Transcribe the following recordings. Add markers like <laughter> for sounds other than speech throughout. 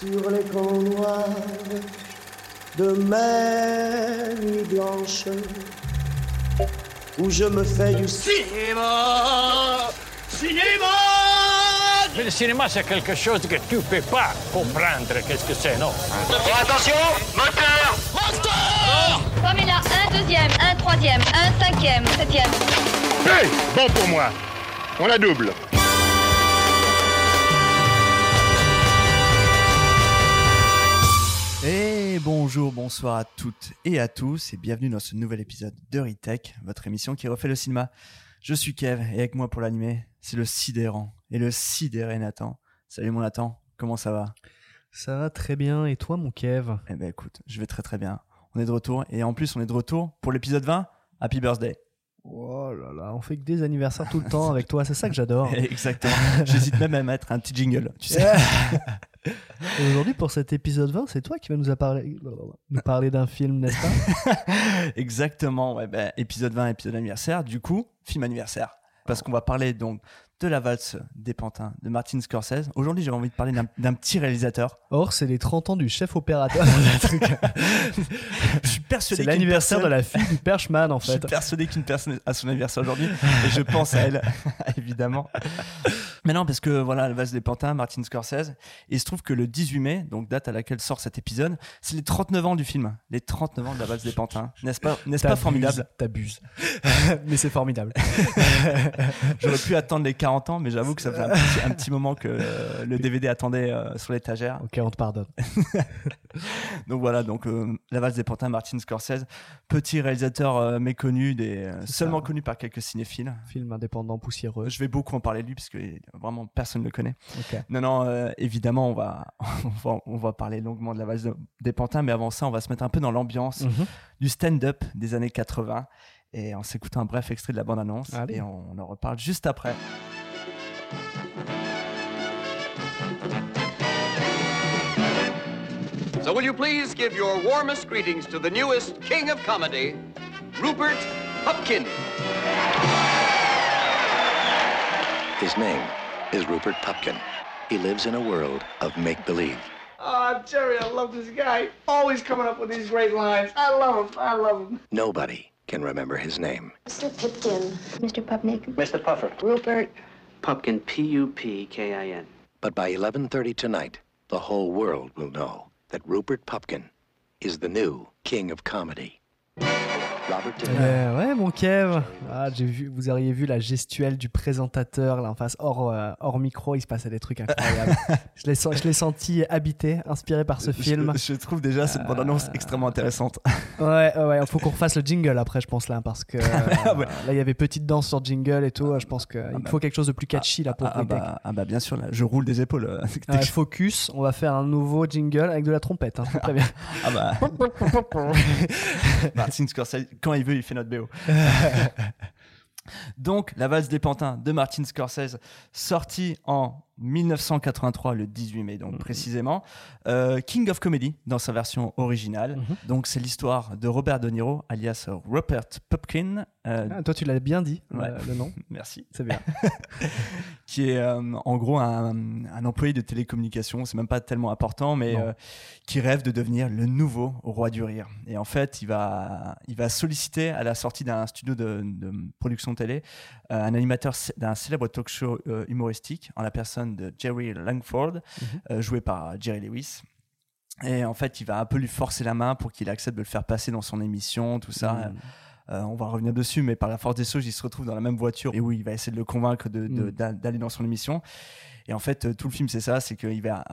sur les camps noirs de mes nuits blanches où je me fais du cinéma. Cinéma Mais le cinéma, c'est quelque chose que tu peux pas comprendre. Qu'est-ce que c'est, non? Attention, moteur Comme il a un deuxième, un troisième, un cinquième, septième. Hey Bon pour moi. On la double. Et bonjour, bonsoir à toutes et à tous et bienvenue dans ce nouvel épisode de Retech, votre émission qui refait le cinéma. Je suis Kev et avec moi pour l'animer, c'est le sidérant et le sidéré Nathan. Salut mon Nathan, comment ça va? Ça va très bien. Et toi, mon Kev? Eh ben écoute, je vais très très bien. On est de retour et en plus on est de retour pour l'épisode 20. Happy birthday. Oh là là, on fait que des anniversaires tout le temps avec toi. C'est ça que j'adore. <laughs> Exactement. J'hésite même à mettre un petit jingle, tu sais. <laughs> Et <laughs> aujourd'hui, pour cet épisode 20, c'est toi qui vas nous, parler d'un film, n'est-ce pas? <laughs> Exactement, ouais, ben, épisode 20, épisode anniversaire, du coup, film anniversaire. Parce qu'on va parler donc de la valse des pantins de Martin Scorsese. Aujourd'hui, j'ai envie de parler d'un petit réalisateur. Or, c'est les 30 ans du chef opérateur. <laughs> Je suis persuadé c'est l'anniversaire de la fille du Perchman, en Je suis fait. persuadé qu'une personne a son anniversaire aujourd'hui et je pense à elle, évidemment. Mais non, parce que voilà, la valse des pantins, Martin Scorsese. Et il se trouve que le 18 mai, donc date à laquelle sort cet épisode, c'est les 39 ans du film. Les 39 ans de la valse des pantins. N'est-ce pas, n'est-ce pas formidable? T'abuses. <laughs> Mais c'est formidable. <laughs> J'aurais pu attendre les 40 ans, mais j'avoue que ça faisait un petit, un petit moment que euh, le DVD attendait euh, sur l'étagère. Ok, on te pardonne. <laughs> Donc voilà, donc euh, La valse des pantins, Martin Scorsese, petit réalisateur méconnu, des, seulement ça. connu par quelques cinéphiles. Film indépendant poussiéreux. Je vais beaucoup en parler de lui parce que vraiment personne ne le connaît. Non, non, euh, évidemment, on va, <laughs> on, va, on va parler longuement de la valse de- des pantins, mais avant ça, on va se mettre un peu dans l'ambiance Mhm. du stand-up des années 80 et en s'écoutant un bref extrait de la bande-annonce. Et on, on en reparle juste après. So will you please give your warmest greetings to the newest king of comedy, Rupert Pupkin. His name? Is Rupert Pupkin. He lives in a world of make believe. Oh, Jerry, I love this guy. Always coming up with these great lines. I love him. I love him. Nobody can remember his name. Mr. Pipkin. Mr. Pupnik. Mr. Puffer. Rupert. Pupkin, P-U-P-K-I-N. But by 11:30 tonight, the whole world will know that Rupert Pupkin is the new king of comedy. Niro. Euh, ouais, mon Kev. Ah, j'ai vu, vous auriez vu la gestuelle du présentateur là en face, hors, euh, hors micro, il se passait des trucs incroyables. <laughs> je l'ai je senti habité, inspiré par ce film. Je, je trouve déjà cette bande-annonce extrêmement intéressante. <laughs> Ouais, ouais, faut qu'on refasse le jingle après, je pense là, parce que euh, <laughs> Ah ouais. là il y avait petite danse sur jingle et tout. Je pense qu'il bah. faut quelque chose de plus catchy là pour Ah, ah bah, ah bah, bien sûr, là, je roule des épaules. euh, Ouais, focus, on va faire un nouveau jingle avec de la trompette. Hein, te préviens. Ah bah. Martin Scorsese, quand il veut, il fait notre BO. <laughs> Donc, La valse des pantins de Martin Scorsese, sorti en 1983, le 18 mai, donc précisément. Euh, King of Comedy, dans sa version originale. Donc, c'est l'histoire de Robert De Niro, alias Rupert Pupkin. euh, Ah, toi, tu l'as bien dit, Ouais. euh, le nom. <laughs> Merci. C'est bien. <laughs> qui est en gros un, un employé de télécommunications, c'est même pas tellement important, mais qui rêve de devenir le nouveau roi du rire. Et en fait, il va, il va solliciter à la sortie d'un studio de, de production télé un animateur d'un célèbre talk show humoristique en la personne de Jerry Langford, euh, joué par Jerry Lewis. Et en fait, il va un peu lui forcer la main pour qu'il accepte de le faire passer dans son émission, tout ça. Mhm. Euh, on va revenir dessus, mais par la force des choses, il se retrouve dans la même voiture et où il va essayer de le convaincre de- de- d'a- d'aller dans son émission. Et en fait, euh, tout le film, c'est ça, c'est qu'il va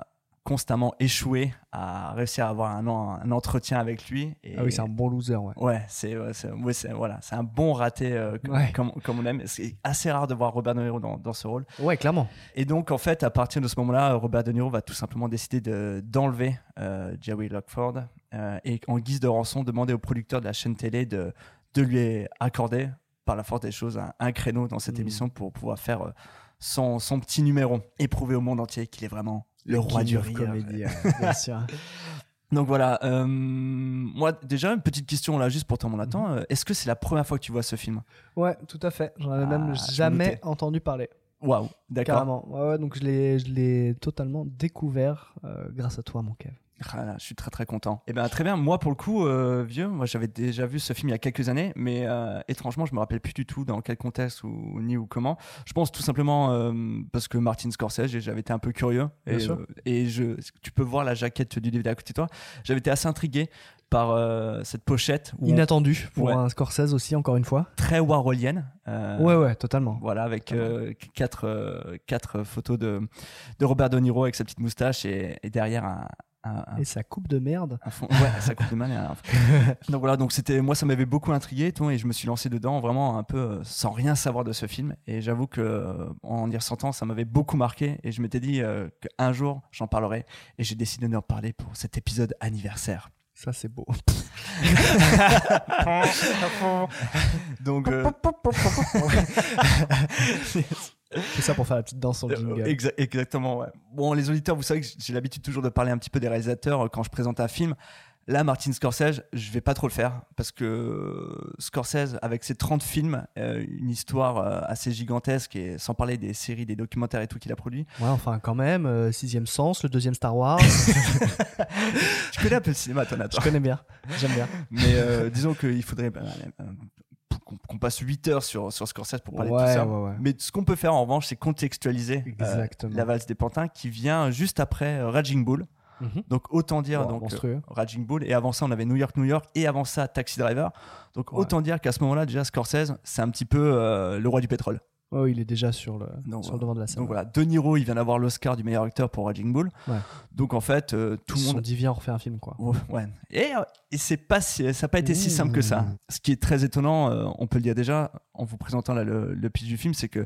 constamment échouer à réussir à avoir un, en- un entretien avec lui. Et, Ah oui, c'est un bon loser, ouais. Ouais, c'est ouais, voilà, c'est un bon raté euh, comme, Ouais. comme, comme on aime. C'est assez rare de voir Robert De Niro dans, dans ce rôle. Ouais, clairement. Et donc, en fait, à partir de ce moment-là, Robert De Niro va tout simplement décider de- d'enlever euh, Jerry Lockford euh, et en guise de rançon, demander au producteur de la chaîne télé de, de lui accorder, par la force des choses, un, un créneau dans cette Mhm. émission pour pouvoir faire son, son petit numéro et prouver au monde entier qu'il est vraiment le, roi King du rire. Ouais, bien sûr. <laughs> Donc voilà, euh, moi déjà une petite question là juste pour toi mon Nathan, Mhm. Euh, est-ce que c'est la première fois que tu vois ce film? Ouais, tout à fait. J'en avais Ah, même me jamais entendu parler. Waouh, d'accord. Carrément. Ouais, ouais, donc je l'ai, je l'ai totalement découvert euh, grâce à toi, mon Kev. Ah je suis très très content. Et ben très bien. Moi pour le coup, euh, vieux, moi j'avais déjà vu ce film il y a quelques années, mais euh, étrangement je me rappelle plus du tout dans quel contexte ou ni ou comment. Je pense tout simplement euh, parce que Martin Scorsese, j'avais été un peu curieux Bien et, sûr. et je, tu peux voir la jaquette du DVD à côté de toi. J'avais été assez intrigué par euh, cette pochette où on- Inattendu pour Ouais. un Scorsese aussi, encore une fois. très warholienne. euh, Ouais, ouais, totalement. Voilà, avec euh, quatre, quatre photos de, de Robert De Niro avec sa petite moustache et, et derrière un- Et sa coupe de merde. fond. Ouais, ça coupe de un- <laughs> donc voilà, donc c'était moi ça m'avait beaucoup intrigué, tout, et je me suis lancé dedans vraiment un peu euh, sans rien savoir de ce film. Et j'avoue que euh, en y ressentant, ça m'avait beaucoup marqué. Et je m'étais dit euh, qu'un jour j'en parlerai. Et j'ai décidé de en parler pour cet épisode anniversaire. Ça, c'est beau. <laughs> <laughs> Donc euh, C'est ça pour faire la petite danse sur le jingle. Exa- exactement, ouais. Bon, les auditeurs, vous savez que j'ai l'habitude toujours de parler un petit peu des réalisateurs euh, quand je présente un film. Là, Martin Scorsese, je vais pas trop le faire parce que euh, Scorsese, avec ses 30 films, euh, une histoire euh, assez gigantesque et sans parler des séries, des documentaires et tout qu'il a produit. Ouais, enfin, quand même, euh, Sixième Sens, le deuxième Star Wars. <laughs> Tu connais un peu le cinéma, toi, Nathan? Je connais bien. J'aime bien. Mais euh, disons qu'il faudrait euh, euh, qu'on passe 8 heures sur, sur Scorsese pour parler de tout ça. ouais, ouais. Mais ce qu'on peut faire en revanche, c'est contextualiser euh, Exactement. la valse des pantins qui vient juste après euh, Raging Bull. Mhm. Donc autant dire donc euh, Raging Bull et avant ça on avait New York New York et avant ça Taxi Driver. Donc Ouais. autant dire qu'à ce moment-là déjà Scorsese c'est un petit peu euh, le roi du pétrole. Oh, il est déjà sur le, Donc, sur le devant de la scène. Donc voilà, De Niro il vient d'avoir l'Oscar du meilleur acteur pour Raging Bull. Ouais. Donc en fait euh, tout Ils le monde dit, viens, on refait un film, quoi. Ouais, ouais. Et, euh, et c'est pas si- ça n'a pas été si simple que ça. Mmh. Ce qui est très étonnant, euh, on peut le dire déjà en vous présentant là, le, le pitch du film, c'est que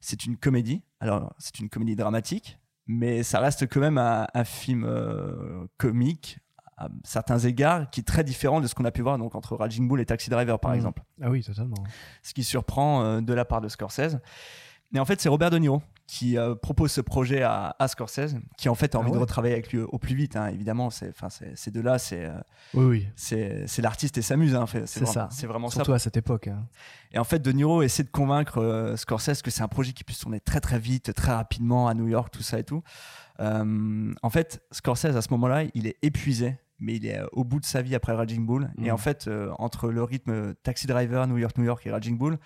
c'est une comédie. Alors c'est une comédie dramatique, mais ça reste quand même un, un film euh, comique à certains égards qui est très différent de ce qu'on a pu voir donc entre Raging Bull et Taxi Driver par Mmh. exemple. Ah oui, totalement. Ce qui surprend euh, de la part de Scorsese. Mais en fait, c'est Robert De Niro qui euh, propose ce projet à, à Scorsese, qui en fait a Ah envie de retravailler avec lui au plus vite. hein, évidemment, c'est, enfin, c'est, ces deux-là, c'est, euh, Oui, oui. c'est c'est l'artiste et s'amuse. Hein, c'est, ça. c'est vraiment Surtout ça. à cette époque. hein. Et en fait, De Niro essaie de convaincre euh, Scorsese que c'est un projet qui puisse tourner très très vite, très rapidement à New York, tout ça et tout. En fait, Scorsese à ce moment-là, il est épuisé, mais il est euh, au bout de sa vie après Raging Bull. Et Mhm. en fait, euh, entre le rythme Taxi Driver, New York, New York et Raging Bull,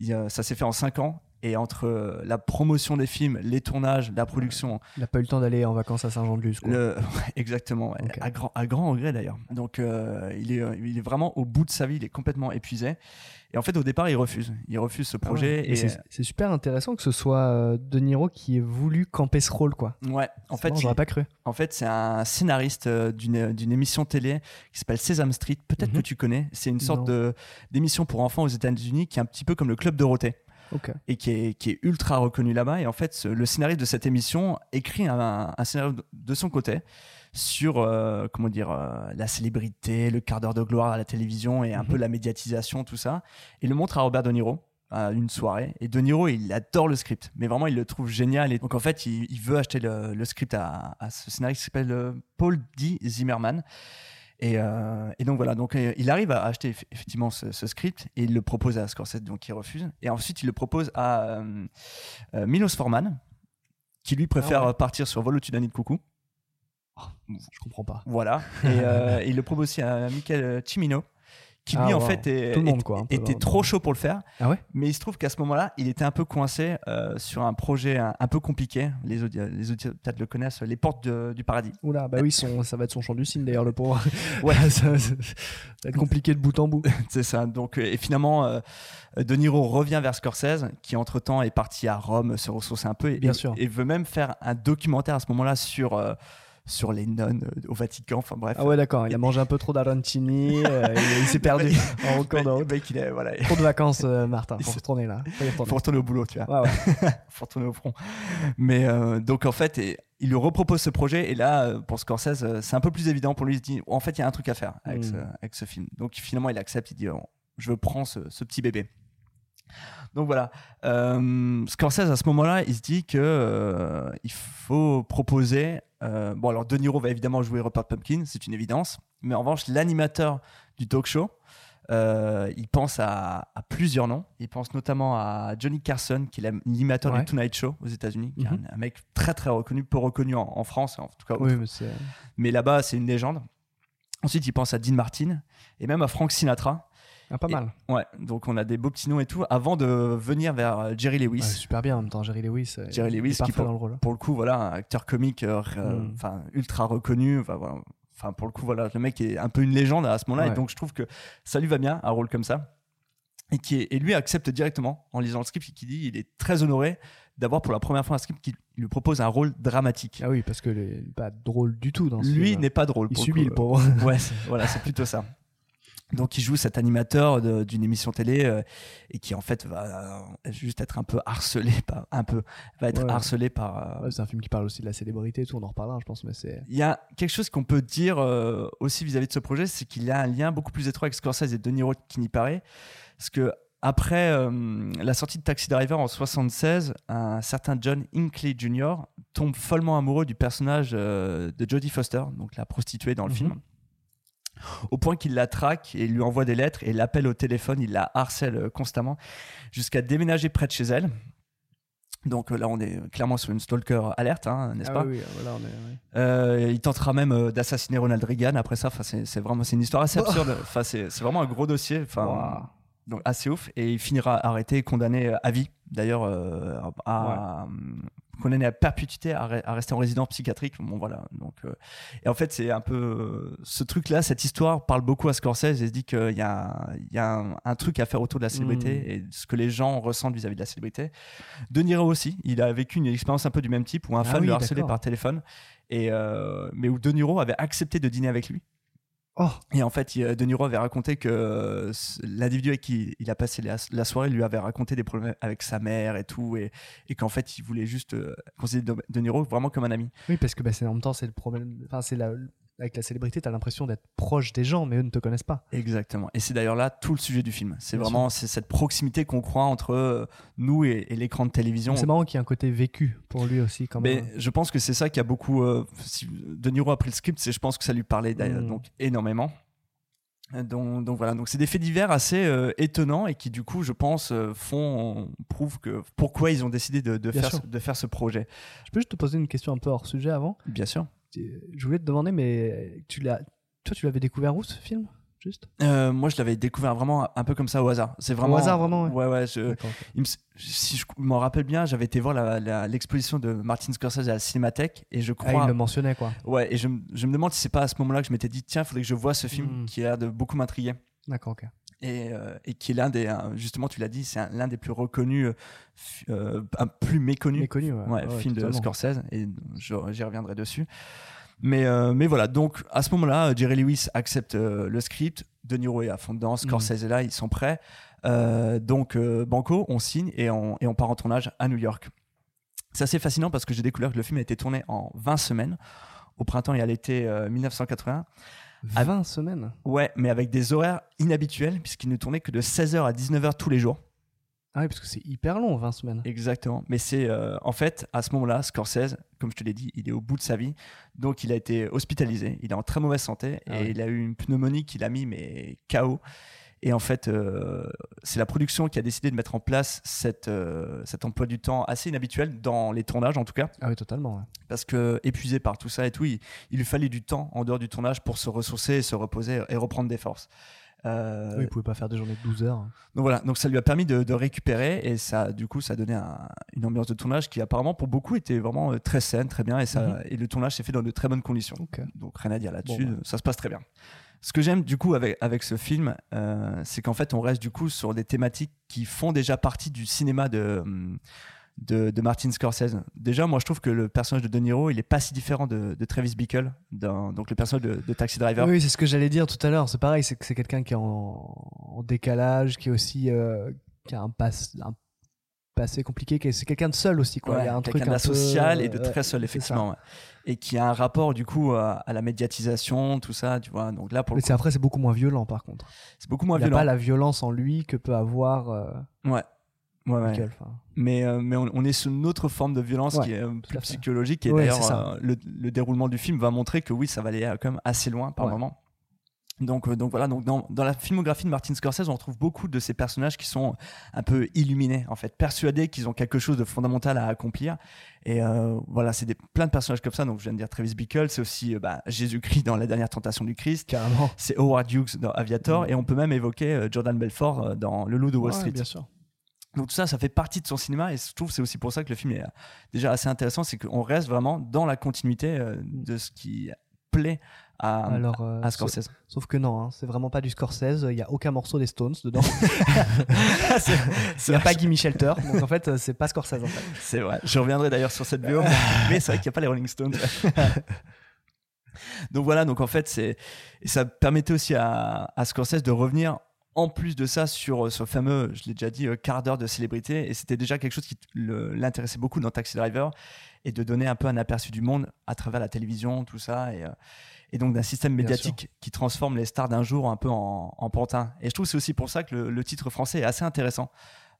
il, euh, ça s'est fait en 5 ans. Et entre euh, la promotion des films, les tournages, la production, Il n'a pas eu le temps d'aller en vacances à Saint-Jean-de-Luz. le... <laughs> exactement, ouais. À, grand, à grand regret d'ailleurs. Donc euh, il, est, il est vraiment au bout de sa vie, il est complètement épuisé. Et en fait, au départ, il refuse. Il refuse ce Ah ouais. projet. Et c'est super intéressant que ce soit euh, De Niro qui ait voulu camper ce rôle, quoi. ouais, en fait, j'aurais pas cru. en fait, c'est un scénariste euh, d'une émission télé qui s'appelle Sesame Street. Peut-être Mhm. que tu connais. C'est une sorte d'émission pour enfants aux États-Unis qui est un petit peu comme le Club Dorothée. Et qui est, qui est ultra reconnu là-bas. Et en fait, le scénariste de cette émission écrit un, un scénario de- son côté sur euh, comment dire euh, la célébrité, le quart d'heure de gloire à la télévision et un Mhm. peu la médiatisation, tout ça. Et le montre à Robert De Niro à une soirée. Et De Niro, il adore le script, mais vraiment, il le trouve génial. Et donc, en fait, il, il veut acheter le, le script à, à ce scénariste qui s'appelle euh, Paul D. Zimmerman. Et, euh, et donc voilà, donc euh, il arrive à acheter eff- effectivement ce, ce script et il le propose à Scorsese, donc il refuse. Et ensuite il le propose à euh, Milos Forman, qui lui préfère Ah ouais. partir sur Vol au-dessus d'un nid de coucou. Je comprends pas. Voilà. Et <laughs> il le propose aussi à Michael Cimino, qui lui Ah, en wow. fait est- monde, quoi, peu était trop chaud pour le faire. Ah ouais? Mais il se trouve qu'à ce moment-là, il était un peu coincé euh, sur un projet un, un peu compliqué. Les auditeurs, les auditeurs peut-être le connaissent, Les Portes de- du Paradis. Oula, bah oui, son- ça va être son chant du cygne d'ailleurs, le pauvre. <laughs> Ouais. <laughs> ça, ça va être compliqué de bout en bout. <laughs> C'est ça. Donc, euh, et finalement, euh, De Niro revient vers Scorsese, qui entre-temps est parti à Rome se ressourcer un peu et, Bien sûr. et veut même faire un documentaire à ce moment-là sur, euh, sur les nonnes euh, au Vatican. Enfin bref. Ah ouais, d'accord, il a mangé un peu trop d'arancini, <laughs> euh, il, il s'est perdu en est, voilà, il Trop de vacances, euh, <laughs> Martin, Il faut retourner là. Faut retourner. faut retourner au boulot, tu vois. Ouais, ouais. <laughs> faut retourner au front. Mais euh, donc en fait, et, il lui repropose ce projet et là, euh, pour Scorsese, c'est un peu plus évident pour lui. Il se dit, en fait, il y a un truc à faire avec, Mm. ce, avec ce film. Donc finalement, il accepte. Il dit, oh, je prends ce, ce petit bébé. Donc voilà, Euh, Scorsese à ce moment-là, il se dit que euh, il faut proposer. Euh, bon alors De Niro va évidemment jouer Rupert Pumpkin, c'est une évidence. Mais en revanche, l'animateur du talk show, euh, il pense à, à plusieurs noms. Il pense notamment à Johnny Carson, qui est l'animateur Ouais. du Tonight Show aux États-Unis, qui est Mhm. un, un mec très très reconnu, peu reconnu en, en France, en tout cas. Oui, mais mais là-bas, c'est une légende. Ensuite, il pense à Dean Martin et même à Frank Sinatra. Ah, pas Et- mal. Ouais, donc on a des beaux petits noms et tout, avant de venir vers euh, Jerry Lewis. Ouais, super bien en même temps, Jerry Lewis. euh, Jerry Lewis qui pour, dans le rôle. pour le coup voilà un acteur comique euh, Mm. ultra reconnu enfin, voilà. Enfin, pour le coup voilà le mec est un peu une légende à ce moment-là et donc je trouve que ça lui va bien un rôle comme ça et qui est- et lui accepte directement en lisant le script qui dit il est très honoré d'avoir pour la première fois un script qui lui propose un rôle dramatique Ah oui, parce que il est pas drôle du tout dans ce lui n'est pas drôle Il pour subit le pauvre. ouais voilà c'est plutôt ça donc il joue cet animateur d'une émission télé euh, et qui en fait va euh, juste être un peu harcelé <laughs> par un peu va être Ouais. harcelé par euh, Ouais, c'est un film qui parle aussi de la célébrité et tout, on en reparlera, je pense, mais c'est. Il y a quelque chose qu'on peut dire euh, aussi vis-à-vis de ce projet, c'est qu'il y a un lien beaucoup plus étroit avec Scorsese et De Niro qu'il n'y paraît. Parce que après euh, la sortie de Taxi Driver en 76, un certain John Hinckley Jr. tombe follement amoureux du personnage euh, de Jodie Foster, donc la prostituée dans le Mhm. film. Au point qu'il la traque et lui envoie des lettres et l'appelle au téléphone, il la harcèle euh, constamment jusqu'à déménager près de chez elle. Donc euh, là, on est clairement sur une stalker alerte, hein, n'est-ce Ah pas oui, voilà, on est. euh, il tentera même euh, d'assassiner Ronald Reagan après ça. Enfin, c'est vraiment c'est une histoire assez <laughs> absurde. Enfin, c'est c'est vraiment un gros dossier. Enfin, Wow. Donc assez ouf. Et il finira arrêté condamné à vie. D'ailleurs, euh, à, condamné à perpétuité à, re- à rester en résidence psychiatrique. Bon voilà. Donc, euh, et en fait, c'est un peu euh, ce truc-là. Cette histoire parle beaucoup à Scorsese et se dit qu'il y a, il y a un, un truc à faire autour de la célébrité Mm. et ce que les gens ressentent vis-à-vis de la célébrité. De Niro aussi. Il a vécu une expérience un peu du même type où un Ah fan oui, le harcelait par téléphone et euh, mais où De Niro avait accepté de dîner avec lui. Oh, Et en fait, il- De Niro avait raconté que euh, l'individu avec qui il a passé la, soirée lui avait raconté des problèmes avec sa mère et tout, et, et qu'en fait, il voulait juste euh, considérer De, De Niro vraiment comme un ami. oui, parce que bah, c'est en même temps, c'est le problème. Enfin, c'est la... avec la célébrité, t'as l'impression d'être proche des gens, mais eux ne te connaissent pas. Exactement. Et c'est d'ailleurs là tout le sujet du film. C'est vraiment cette proximité qu'on croit entre euh, nous et, et l'écran de télévision. C'est marrant qu'il y ait un côté vécu pour lui aussi, quand Mais même. je pense que c'est ça qui a beaucoup. euh, si De Niro a pris le script, c'est je pense que ça lui parlait d'ailleurs, Mm. donc énormément. Donc, donc voilà, donc c'est des faits divers assez euh, étonnants et qui du coup, je pense, euh, font prouvent que pourquoi ils ont décidé de, faire ce, de faire ce projet. Je peux juste te poser une question un peu hors sujet avant Bien sûr. Je voulais te demander, mais tu l'as, toi, tu l'avais découvert où ce film Juste? Euh, moi, je l'avais découvert vraiment un peu comme ça au hasard. C'est vraiment Au hasard, vraiment, ouais. Ouais, ouais. je- D'accord, ok. il me- si je m'en rappelle bien, j'avais été voir l'exposition de Martin Scorsese à la Cinémathèque et je Ah, crois. il le mentionnait, quoi. Ouais, et je, me- je me demande si c'est pas à ce moment-là que je m'étais dit tiens, il faudrait que je vois ce film Mm. qui a l'air de beaucoup m'intriguer. D'accord, ok. Et, euh, et qui est l'un des justement tu l'as dit c'est un- l'un des plus reconnus euh, euh, un plus méconnu, Méconnu, ouais. ouais, Ouais, film de. Scorsese et j'y reviendrai dessus. Mais euh, mais voilà donc à ce moment-là Jerry Lewis accepte euh, le script. De Niro est à fond dedans. Scorsese est là ils sont prêts. Donc Banco on signe et on, et on part en tournage à New York. C'est assez fascinant parce que j'ai découvert que le film a été tourné en 20 semaines au printemps et à l'été euh, 1980 Ah. 20 semaines Ouais, mais avec des horaires inhabituels, puisqu'il ne tournait que de 16h à 19h tous les jours. Ah oui, parce que c'est hyper long, 20 semaines. Exactement. Mais c'est euh, en fait, à ce moment-là, Scorsese, comme je te l'ai dit, il est au bout de sa vie. Donc il a été hospitalisé, il est en très mauvaise santé Ah et ouais. il a eu une pneumonie qui l'a mis mais KO. Et en fait, euh, c'est la production qui a décidé de mettre en place cette, euh, cet emploi du temps assez inhabituel dans les tournages en tout cas. Ah oui, totalement. ouais. Parce que épuisé par tout ça et tout, il, il lui fallait du temps en dehors du tournage pour se ressourcer, se reposer et reprendre des forces. Euh, Oui, il pouvait pas faire des journées de 12 heures. donc voilà, donc ça lui a permis de, de récupérer et ça, du coup, ça a donné un- une ambiance de tournage qui apparemment pour beaucoup était vraiment euh, très saine, très bien et, ça, Mhm. et le tournage s'est fait dans de très bonnes conditions. Ok. Donc rien à dire là-dessus, Bon, bah. ça se passe très bien. Ce que j'aime du coup avec, avec ce film, euh, c'est qu'en fait on reste du coup sur des thématiques qui font déjà partie du cinéma de, hum, de, de Martin Scorsese. Déjà, moi je trouve que le personnage de De Niro, il est pas si différent de, Travis Bickle, donc le personnage de, Taxi Driver. Oui, c'est ce que j'allais dire tout à l'heure. C'est pareil, c'est que c'est quelqu'un qui est en, décalage, qui est aussi euh, qui a un, passe, un passé compliqué, c'est quelqu'un de seul aussi. Quoi. Ouais, il y a un truc quelqu'un un peu, d'asocial et de euh, très seul effectivement ouais. et qui a un rapport du coup à, à la médiatisation tout ça tu vois donc là pour le coup, après, c'est beaucoup moins violent par contre. c'est beaucoup moins il n'a violent pas la violence en lui que peut avoir euh, ouais. Michael. Mais euh, mais on, on est sur une autre forme de violence Ouais, qui est euh, plus psychologique et d'ailleurs euh, le, le déroulement du film va montrer que oui ça va aller euh, quand même assez loin par moment Donc, euh, donc voilà, donc dans, dans la filmographie de Martin Scorsese, on retrouve beaucoup de ces personnages qui sont un peu illuminés, en fait, persuadés qu'ils ont quelque chose de fondamental à accomplir. Et euh, voilà, c'est plein de personnages comme ça. Donc je viens de dire Travis Bickle, c'est aussi euh, bah, Jésus-Christ dans La dernière tentation du Christ. Carrément. C'est Howard Hughes dans Aviator. Et on peut même évoquer euh, Jordan Belfort dans Le Loup de Wall Ouais, Street. bien sûr. Donc tout ça, ça fait partie de son cinéma et je trouve c'est aussi pour ça que le film est déjà assez intéressant, c'est qu'on reste vraiment dans la continuité euh, de ce qui plaît à, Alors, euh, à Scorsese. Sauf, sauf que non, hein, c'est vraiment pas du Scorsese. Il y a aucun morceau des Stones dedans. <laughs> <laughs> Il n'y a pas Gimme Shelter. Donc en fait, euh, c'est pas Scorsese en fait. C'est vrai. Je reviendrai d'ailleurs sur cette vidéo, mais c'est vrai qu'il n'y a pas les Rolling Stones. <laughs> donc voilà, donc en fait, c'est ça permettait aussi à, à Scorsese de revenir en plus de ça sur euh, ce fameux, je l'ai déjà dit, quart d'heure de célébrité. Et c'était déjà quelque chose qui l'intéressait beaucoup dans Taxi Driver et de donner un peu un aperçu du monde à travers la télévision, tout ça. Et, et donc d'un système médiatique qui transforme les stars d'un jour un peu en, en pantins. Et je trouve que c'est aussi pour ça que le, le titre français est assez intéressant.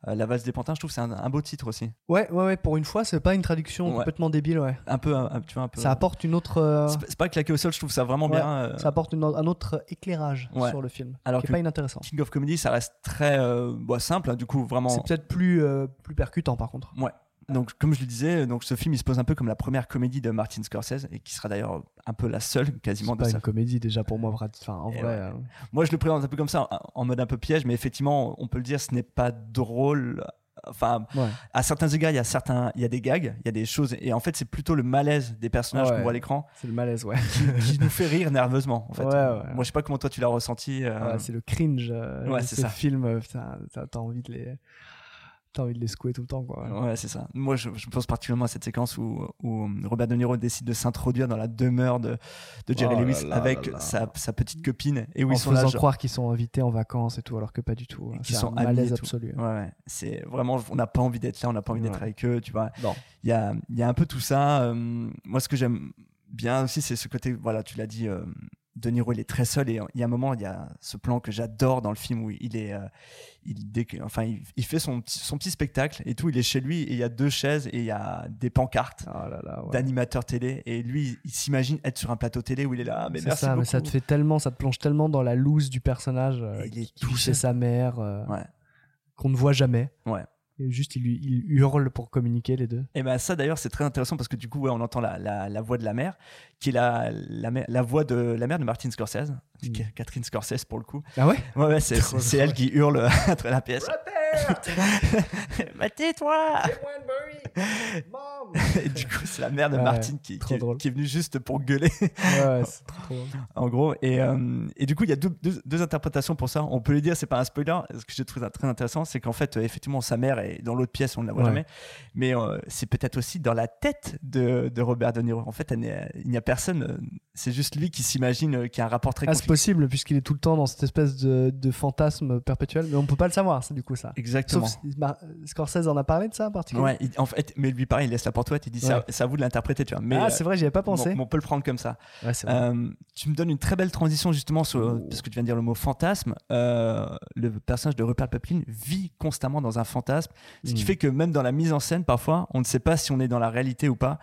Euh, la valse des pantins, je trouve que c'est un, un beau titre aussi. Ouais, ouais, ouais. Pour une fois, c'est pas une traduction Ouais. complètement débile. Ouais. Un peu, un- tu vois, un peu. Ça apporte une autre. euh, C'est pas- claqué au sol, je trouve ça vraiment ouais, bien. euh, Ça apporte une- un autre éclairage Ouais. sur le film, Alors qui que est pas inintéressant. King of Comedy, ça reste très euh, bah, simple, hein, du coup, vraiment. C'est peut-être plus plus percutant par contre. Ouais. Donc, comme je le disais, donc ce film il se pose un peu comme la première comédie de Martin Scorsese et qui sera d'ailleurs un peu la seule quasiment C'est de pas sa une comédie déjà pour moi. Enfin, en vrai. ouais. euh, Moi, je le présente un peu comme ça, en- mode un peu piège, mais effectivement, on peut le dire, ce n'est pas drôle. Enfin, Ouais. à certains égards, il y a certains, il y a des gags, il y a des choses, et en fait, c'est plutôt le malaise des personnages Ouais. qu'on voit à l'écran C'est le malaise, ouais. qui nous fait rire nerveusement. En fait, Ouais, moi, je sais pas comment toi tu l'as ressenti. euh, c'est le cringe. euh, c'est ces ça. films, euh, t'as envie de les. T'as envie de les secouer tout le temps, quoi. Ouais, c'est ça. Moi, je, je pense particulièrement à cette séquence où, où Robert De Niro décide de s'introduire dans la demeure de, de Jerry Oh Lewis là avec là là. Sa, sa petite copine et où en ils sont là. faisant genre- croire qu'ils sont invités en vacances et tout, alors que pas du tout. hein. qui C'est sont un malaise absolu. Ouais, ouais. c'est vraiment, on n'a pas envie d'être là, on n'a pas envie d'être Ouais. avec eux, tu vois. Non. Il y a, il y a un peu tout ça. euh, moi, ce que j'aime bien aussi, c'est ce côté, voilà, tu l'as dit, euh, De Niro, il est très seul et il y a un moment, il y a ce plan que j'adore dans le film où il est, euh, il, dé- enfin, il, il fait son, petit- son petit spectacle et tout, il est chez lui et il y a deux chaises et il y a des pancartes Oh ouais. d'animateurs télé et lui, il s'imagine être sur un plateau télé où il est là, Ah, mais merci ça, beaucoup. mais ça te fait tellement, ça te plonge tellement dans la loose du personnage euh, il est tout chez seul. sa mère, euh, Ouais. qu'on ne voit jamais. Ouais. Et juste, il, hurle pour communiquer les deux. Et ben ça d'ailleurs c'est très intéressant parce que du coup ouais, on entend la, la, la voix de la mère qui est la, la, la voix de la mère de Martin Scorsese, Catherine Scorsese pour le coup. Ah ouais? Ouais ouais c'est elle qui hurle <laughs> à travers la pièce. <laughs> Bah, tais-toi Et du coup c'est la mère de Ouais, Martin qui, qui, est, qui venue juste pour gueuler Ouais, ouais, c'est trop, <laughs> trop drôle. en gros et, euh, et du coup il y a deux, deux, deux interprétations pour ça. On peut le dire c'est pas un spoiler. Ce que je trouve très intéressant c'est qu'en fait euh, effectivement sa mère est dans l'autre pièce on ne la voit Ouais. jamais mais euh, c'est peut-être aussi dans la tête de, de Robert De Niro. En fait, il n'y a personne. euh, C'est juste lui qui s'imagine euh, qu'il y a un rapport très Ah. Possible, puisqu'il est tout le temps dans cette espèce de, de fantasme perpétuel, mais on peut pas le savoir, c'est du coup ça. Exactement. Sauf Mar- Scorsese en a parlé de ça en particulier Ouais, il- en fait, mais lui pareil, il laisse la porte ouverte. Il dit Ouais. c'est à vous de l'interpréter, tu vois. Mais Ah, euh, c'est vrai, j'y avais pas pensé. on peut le prendre comme ça. Ouais. Euh, tu me donnes une très belle transition justement sur, Oh. parce que tu viens de dire le mot fantasme. Euh, le personnage de Rupert Pepkin vit constamment dans un fantasme, ce qui Mm. fait que même dans la mise en scène, parfois, on ne sait pas si on est dans la réalité ou pas.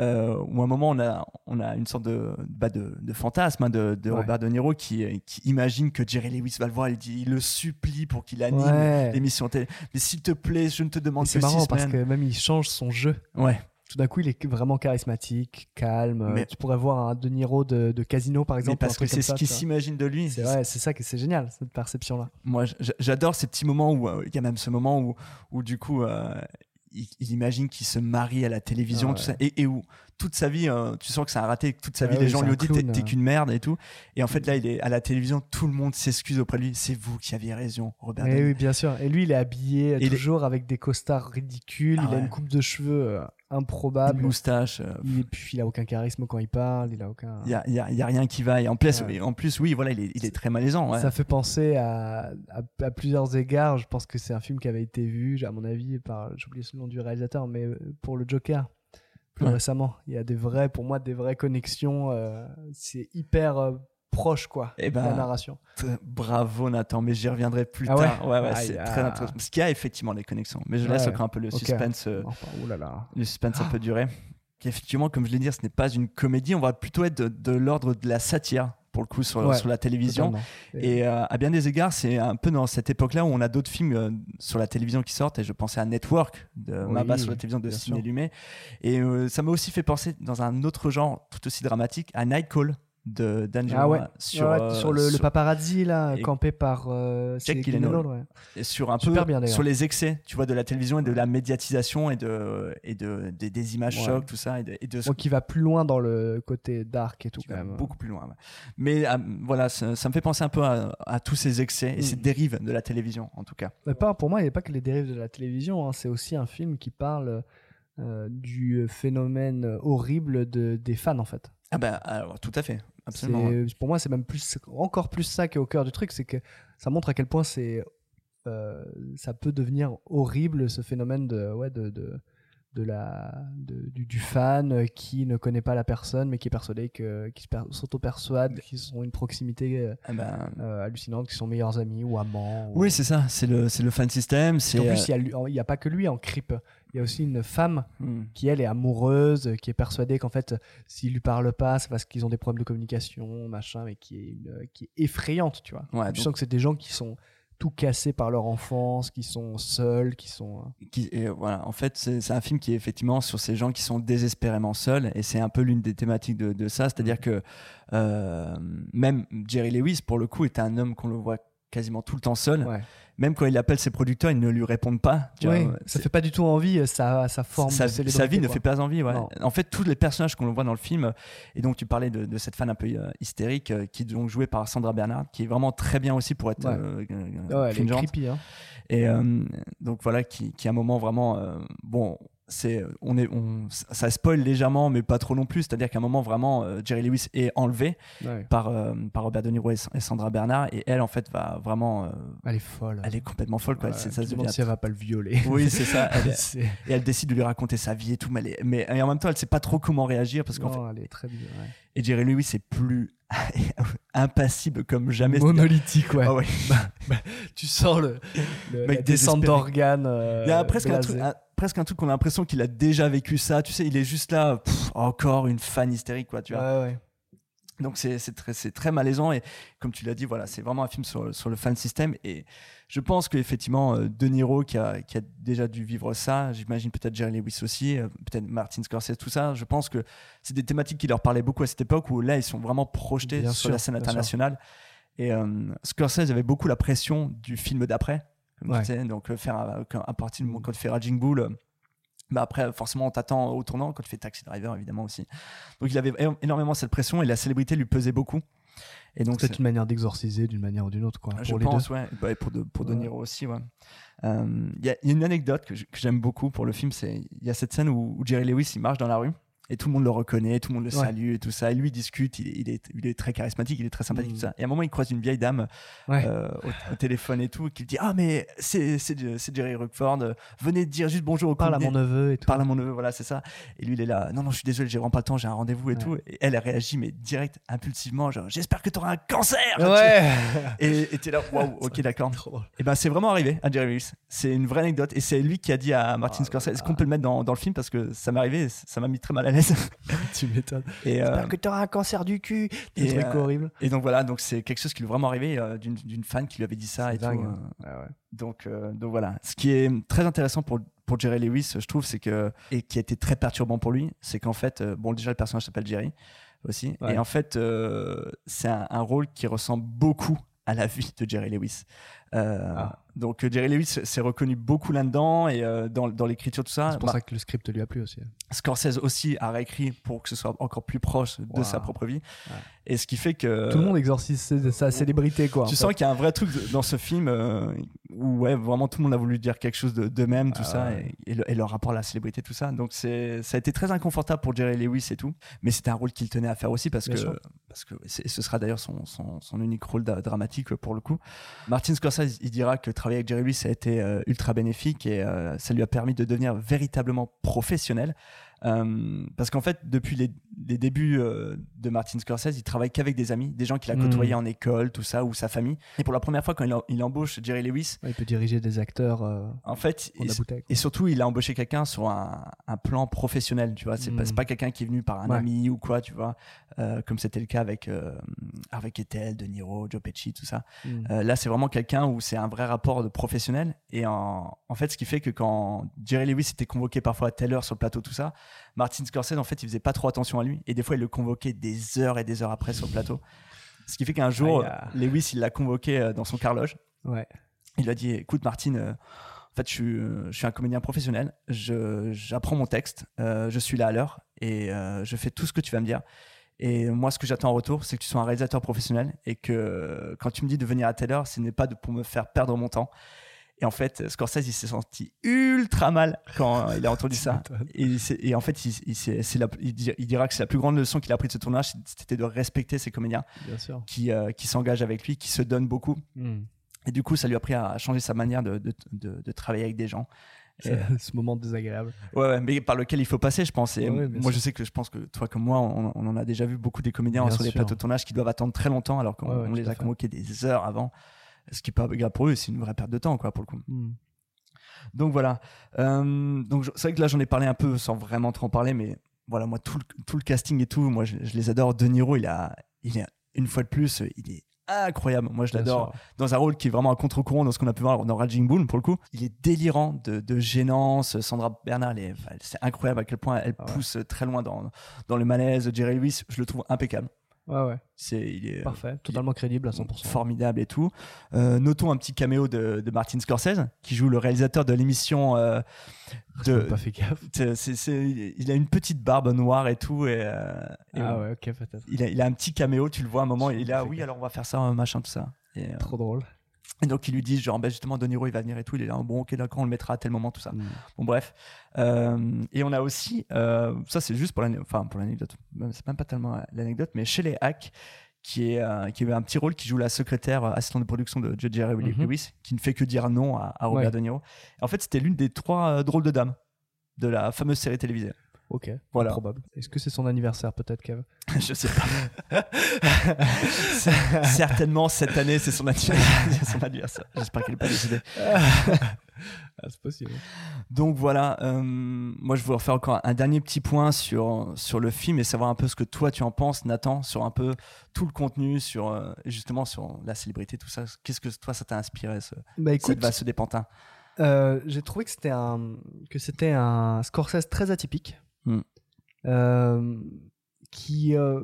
Euh, ou à un moment, on a, on a une sorte de, bah, de, de fantasme hein, de, de Ouais. Robert De Niro qui, qui imagine que Jerry Lewis va le voir. Il, dit, il le supplie pour qu'il anime Ouais. l'émission télé. Mais s'il te plaît, je ne te demande que c'est marrant six parce que même il change son jeu. Ouais. Tout d'un coup, il est vraiment charismatique, calme. Mais- Tu pourrais voir un De Niro de, de Casino, par exemple. Mais parce que c'est ce qu'il s'imagine de lui. C'est vrai, c'est ça que c'est génial, cette perception-là. Moi, j'adore ces petits moments où euh, il y a même ce moment où, où du coup, euh, il, il imagine qu'il se marie à la télévision, Ah tout ça, et, et où? Toute sa vie, euh, tu sens que c'est un raté, toute sa Ah vie, les gens lui ont dit t'es euh. qu'une merde et tout. Et en fait, là, il est à la télévision, tout le monde s'excuse auprès de lui. C'est vous qui aviez raison, Robert. Et Niro. oui, bien sûr. Et lui, il est habillé Et il est- toujours avec des costards ridicules. Ah il a une coupe de cheveux euh, Une improbable. moustache. euh, Il, est, puis il a aucun charisme quand il parle. Il a aucun. Il y a, y a- y a rien qui va. Et en plus, Ouais. et en plus oui, voilà, il est, il est très malaisant. ouais. Ça fait penser à, à, à plusieurs égards. Je pense que c'est un film qui avait été vu, à mon avis, par, j'oublie le nom du réalisateur, mais euh, pour le Joker, plus Ouais. récemment. Il y a des vrais, pour moi, des vraies connexions. euh, c'est hyper euh, proche, quoi, Eh ben, la narration. Très- Bravo Nathan, mais j'y reviendrai plus Ah tard. Ouais, ouais, c'est ah. très intéressant. Parce qu'il y a effectivement des connexions. Mais je laisse encore un peu le suspense. euh, Enfin, oh là là. le suspense un peu duré. Effectivement, comme je l'ai dit, ce n'est pas une comédie, on va plutôt être de, de l'ordre de la satire. Pour le coup sur, Ouais, sur la télévision. totalement. Et euh, à bien des égards, c'est un peu dans cette époque-là où on a d'autres films euh, sur la télévision qui sortent. Et je pensais à Network de Oui, Maba sur la télévision de sûr. Lumet. Et euh, ça m'a aussi fait penser dans un autre genre tout aussi dramatique à Night Call de Ah ouais, Ouais, euh, sur le, paparazzi là, campé par euh, Jack Gyllenhaal. ouais. et sur un Super peu bien, sur les excès, tu vois, de la télévision et de la médiatisation et de et de des, des images chocs, tout ça, et de, et de ce qui va plus loin dans le côté dark et tout qui quand même. beaucoup plus loin. Mais euh, voilà, ça, ça me fait penser un peu à, à tous ces excès et Mm. ces dérives de la télévision, en tout cas. Mais pas, pour moi, il n'y a pas que les dérives de la télévision. hein. C'est aussi un film qui parle euh, du phénomène horrible de, des fans, en fait. Ah ben, alors, tout à fait, absolument. ouais. C'est- Pour moi, c'est même plus, encore plus ça qui est au cœur du truc. C'est que ça montre à quel point c'est, euh, ça peut devenir horrible, ce phénomène de, ouais, de, de, de la, de- du, du fan qui ne connaît pas la personne, mais qui est persuadé que, qui s'auto-persuade qu'ils ont une proximité euh, Ah ben, euh, hallucinante, qu'ils sont meilleurs amis ou amants. ou- oui, c'est ça, c'est le, le fan system. En plus, euh, il y a n'y a, pas que lui en creep. Il y a aussi une femme hmm. qui, elle, est amoureuse, qui est persuadée qu'en fait, s'il lui parle pas, c'est parce qu'ils ont des problèmes de communication, machin, mais qui est, une- qui est effrayante, tu vois. Ouais, tu donc- sens que c'est des gens qui sont tout cassés par leur enfance, qui sont seuls, qui sont. euh, qui- et voilà, en fait, c'est un film qui est effectivement sur ces gens qui sont désespérément seuls, et c'est un peu l'une des thématiques de, de ça, c'est-à-dire que euh, même Jerry Lewis, pour le coup, est un homme qu'on le voit quasiment tout le temps seul. Ouais. Même quand il appelle ses producteurs, ils ne lui répondent pas. tu Ouais, vois. ça fait pas du tout envie, euh, sa, sa forme sa, de sa vie ne fait pas envie. ouais. En fait, tous les personnages qu'on voit dans le film, et donc tu parlais de, de cette fan un peu euh, hystérique, euh, qui est donc jouée par Sandra Bernard, qui est vraiment très bien aussi pour être Ouais. euh, elle est creepy. Hein. Et donc voilà, qui, qui à un moment vraiment, bon, c'est, on est, on, ça spoil légèrement, mais pas trop non plus. C'est-à-dire qu'à un moment vraiment, euh, Jerry Lewis est enlevé Ouais. par, euh, par Robert De Niro et, et Sandra Bernard, et elle en fait va vraiment, euh, Elle est folle. elle est complètement folle quoi. Ouais, C'est- ça se devient si elle va pas le violer. <laughs> oui, c'est ça. Elle <laughs> C'est- et elle décide de lui raconter sa vie et tout, mais, elle est- mais et en même temps, elle sait pas trop comment réagir parce qu'en fait, elle est très bien. ouais. et Jerry Lewis est plus <laughs> impassible comme jamais. Monolithique, ouais. Ah ouais. <laughs> tu sens le, le Mec descente d'organes. euh, Il y a presque un, truc, un- presque un truc qu'on a l'impression qu'il a déjà vécu ça. Tu sais, il est juste là, pff, encore une fan hystérique, quoi. Tu vois. Ouais, ouais. Donc c'est c'est très, c'est très malaisant et comme tu l'as dit, voilà, c'est vraiment un film sur, sur le fan system et je pense qu'effectivement euh, De Niro qui a, qui a déjà dû vivre ça, j'imagine peut-être Jerry Lewis aussi, euh, peut-être Martin Scorsese, tout ça. Je pense que c'est des thématiques qui leur parlaient beaucoup à cette époque où là ils sont vraiment projetés Bien sur sûr, la scène internationale. Et euh, Scorsese avait beaucoup la pression du film d'après, Ouais. tu sais, donc faire un- du moment quand tu fais Raging Bull. bah après, forcément, on t'attend au tournant quand tu fais Taxi Driver, évidemment aussi. Donc, il avait énormément cette pression et la célébrité lui pesait beaucoup. Et donc, Peut-être une manière d'exorciser d'une manière ou d'une autre, quoi. je pour les pense, deux. ouais. Bah, et pour de, pour De. Niro aussi, ouais. Euh, Il y, a il y a une anecdote que j'aime beaucoup pour le film, c'est il y a cette scène où, où Jerry Lewis il marche dans la rue et tout le monde le reconnaît, tout le monde le Ouais. salue et tout ça. Et lui il discute, il est, il est, il est très charismatique, il est très sympathique, Mm. tout ça. Et à un moment il croise une vieille dame Ouais. euh, au, au téléphone et tout, qui lui dit ah mais c'est Jerry Rockford, venez dire juste bonjour au Parle à mon neveu et tout. parle à mon neveu, voilà, c'est ça. Et lui, il est là, non, non, je suis désolé, j'ai vraiment pas le temps, j'ai un rendez-vous et Ouais. tout. Et elle, elle réagit, mais direct, impulsivement, genre, j'espère que tu auras un cancer Ouais. Et t'es là, waouh, <laughs> ok, d'accord. Et ben, c'est vraiment arrivé à Jerry Lewis. C'est une vraie anecdote. Et c'est lui qui a dit à Martin Oh Scorsese, est-ce qu'on peut le mettre dans, dans le film? Parce que ça m'est arrivé, ça m'a mis très mal à l'aise. <laughs> tu m'étonnes. Et, euh, J'espère que t'auras un cancer du cul. Des trucs euh, horribles. et donc voilà, donc c'est quelque chose qui lui est vraiment arrivé euh, d'une fan qui lui avait dit ça et dingue, tout. hein. euh, Ouais, ouais. donc, euh, donc voilà. Ce qui est très intéressant pour, pour Jerry Lewis, je trouve, c'est que, et qui a été très perturbant pour lui, c'est qu'en fait, euh, bon, déjà, le personnage s'appelle Jerry aussi. Ouais. Et en fait, c'est un, un rôle qui ressemble beaucoup à la vie de Jerry Lewis. Euh, Ah. Donc, euh, Jerry Lewis s'est reconnu beaucoup là-dedans et euh, dans, dans l'écriture, tout ça. C'est pour ça que le script lui a plu aussi. Scorsese aussi a réécrit pour que ce soit encore plus proche de Wow. sa propre vie. Ouais. Et ce qui fait que. Tout le monde exorcise sa- célébrité, quoi. Tu en sens fait. qu'il y a un vrai truc dans ce film euh, où ouais, vraiment tout le monde a voulu dire quelque chose de- d'eux-mêmes, tout Ah ça, ouais. et, et le, et leur rapport à la célébrité, tout ça. Donc c'est, ça a été très inconfortable pour Jerry Lewis et tout, mais c'était un rôle qu'il tenait à faire aussi parce Bien que, sûr. parce que ce sera d'ailleurs son, son, son unique rôle dra- dramatique pour le coup. Martin Scorsese, il dira que travailler avec Jerry Lewis a été euh, ultra bénéfique et euh, ça lui a permis de devenir véritablement professionnel. Euh, parce qu'en fait, depuis les, les débuts euh, de Martin Scorsese, il travaille qu'avec des amis, des gens qu'il a Mm. côtoyés en école, tout ça, ou sa famille. Et pour la première fois, quand il, en- il embauche Jerry Lewis, Ouais, il peut diriger des acteurs euh, en fait, et, surtout, il a embauché quelqu'un sur un, un plan professionnel, tu vois. C'est pas, Mm. c'est pas quelqu'un qui est venu par un Ouais. ami ou quoi, tu vois, euh, comme c'était le cas avec Harvey Keitel, De Niro, Joe Pesci, tout ça. Mm. Euh, là, c'est vraiment quelqu'un où c'est un vrai rapport de professionnel. Et en, en fait, ce qui fait que quand Jerry Lewis était convoqué parfois à telle heure sur le plateau, tout ça, Martin Scorsese, en fait, il faisait pas trop attention à lui. Et des fois, il le convoquait des heures et des heures après sur le plateau. Ce qui fait qu'un jour, ah. Lewis, il l'a convoqué euh, dans son carloge. Ouais. Il lui a dit Écoute, Martin, euh, en fait, je suis, euh, je suis un comédien professionnel. J'apprends mon texte. euh, je suis là à l'heure. Et euh, je fais tout ce que tu vas me dire. Et moi, ce que j'attends en retour, c'est que tu sois un réalisateur professionnel. Et que quand tu me dis de venir à telle heure, ce n'est pas de- pour me faire perdre mon temps. Et en fait, Scorsese, il s'est senti ultra mal quand il a entendu <laughs> ça. Et, en fait, il, la- dira que c'est la plus grande leçon qu'il a appris de ce tournage, c'était de respecter ses comédiens qui, euh, qui s'engagent avec lui, qui se donnent beaucoup. Mm. Et du coup, ça lui a appris à changer sa manière de, de, de- de travailler avec des gens. Et, <laughs> ce moment désagréable. ouais, ouais, mais par lequel il faut passer, je pense. Et Ouais, moi, sûr. je sais que je pense que toi comme moi, on, on en a déjà vu beaucoup des comédiens Bien sur les plateaux de tournage qui doivent attendre très longtemps alors qu'on les a convoqués des heures avant. Ce qui est pas grave pour eux, c'est une vraie perte de temps, quoi, pour le coup. Mm. Donc voilà. Euh, donc c'est vrai que là, j'en ai parlé un peu sans vraiment trop en parler, mais voilà, moi, tout le, tout le casting et tout, moi, je, je les adore. De Niro, il a, il est une fois de plus, il est incroyable. Moi, je l'adore dans un rôle qui est vraiment à contre-courant dans ce qu'on a pu voir dans Raging Bull pour le coup. Il est délirant de, de gênance. Sandra Bernard, c'est incroyable à quel point elle Ah ouais. pousse très loin dans, dans le malaise. Jerry Lewis, je le trouve impeccable. Ouais, ouais. C'est, il est euh, Parfait. Totalement crédible à 100%. formidable et tout. Euh, notons un petit caméo de, de Martin Scorsese qui joue le réalisateur de l'émission euh, J'ai de. pas fait gaffe. c'est- c'est- c'est- il a une petite barbe noire et tout et, euh, et Ah ouais, ok, peut-être. il, a, il a un petit caméo, tu le vois à un moment, il est là, oui, gaffe. alors on va faire ça, machin, tout ça. Et, Trop drôle. Et donc ils lui disent genre ben justement De Niro il va venir et tout, il est là bon ok d'accord on le mettra à tel moment tout ça. Mm. Bon bref Euh, et on a aussi euh, ça c'est juste pour l'ane- enfin pour l'anecdote c'est même pas tellement l'anecdote mais chez les hacks qui est euh, qui avait un petit rôle qui joue la secrétaire assistante de production de Judge Jerry Mhm. Lewis qui ne fait que dire non à, à Robert Ouais. De Niro. Et en fait c'était l'une des trois drôles de dames de la fameuse série télévisée. Ok. Voilà. Probable. Est-ce que c'est son anniversaire, peut-être, Kev? <laughs> Je sais pas. <laughs> <laughs> Certainement cette année c'est son anniversaire. son anniversaire. J'espère qu'elle n'est pas décédée. Ah, c'est possible. Donc voilà, euh, moi je voudrais faire encore un dernier petit point sur, sur le film et savoir un peu ce que toi tu en penses, Nathan, sur un peu tout le contenu, sur euh, justement sur la célébrité, tout ça. Qu'est-ce que toi ça t'a inspiré, ce, Bah écoute, cette vaste des pantins? euh, j'ai trouvé que c'était un que c'était un Scorsese très atypique, Mm. euh, qui euh,